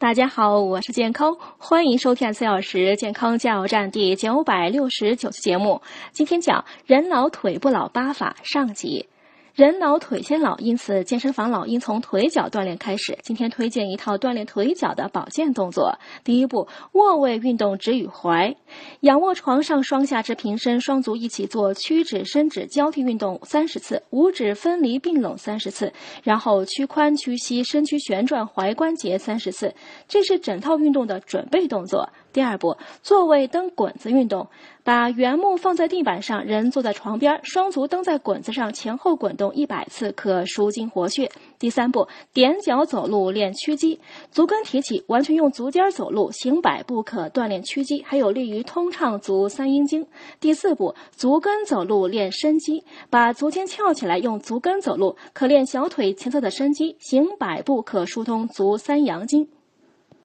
大家好，我是健康，欢迎收听四小时健康加油站第九百六十九期节目。今天讲人老腿不老八法上集。人老腿先老，因此健身房老应从腿脚锻炼开始。今天推荐一套锻炼腿脚的保健动作。第一步，卧位运动直与踝，仰卧床上，双下肢平伸，双足一起做屈指伸指交替运动三十次，五指分离并拢三十次，然后屈髋屈膝，身躯旋转踝关节三十次。这是整套运动的准备动作。第二步，坐位蹬滚子运动，把原木放在地板上，人坐在床边，双足蹬在滚子上，前后滚动一百次，可舒筋活血。第三步，踮脚走路练屈肌，足跟提起，完全用足尖走路，行百步可锻炼屈肌，还有利于通畅足三阴经。第四步，足跟走路练伸肌，把足尖翘起来，用足跟走路，可练小腿前侧的伸肌，行百步可疏通足三阳经。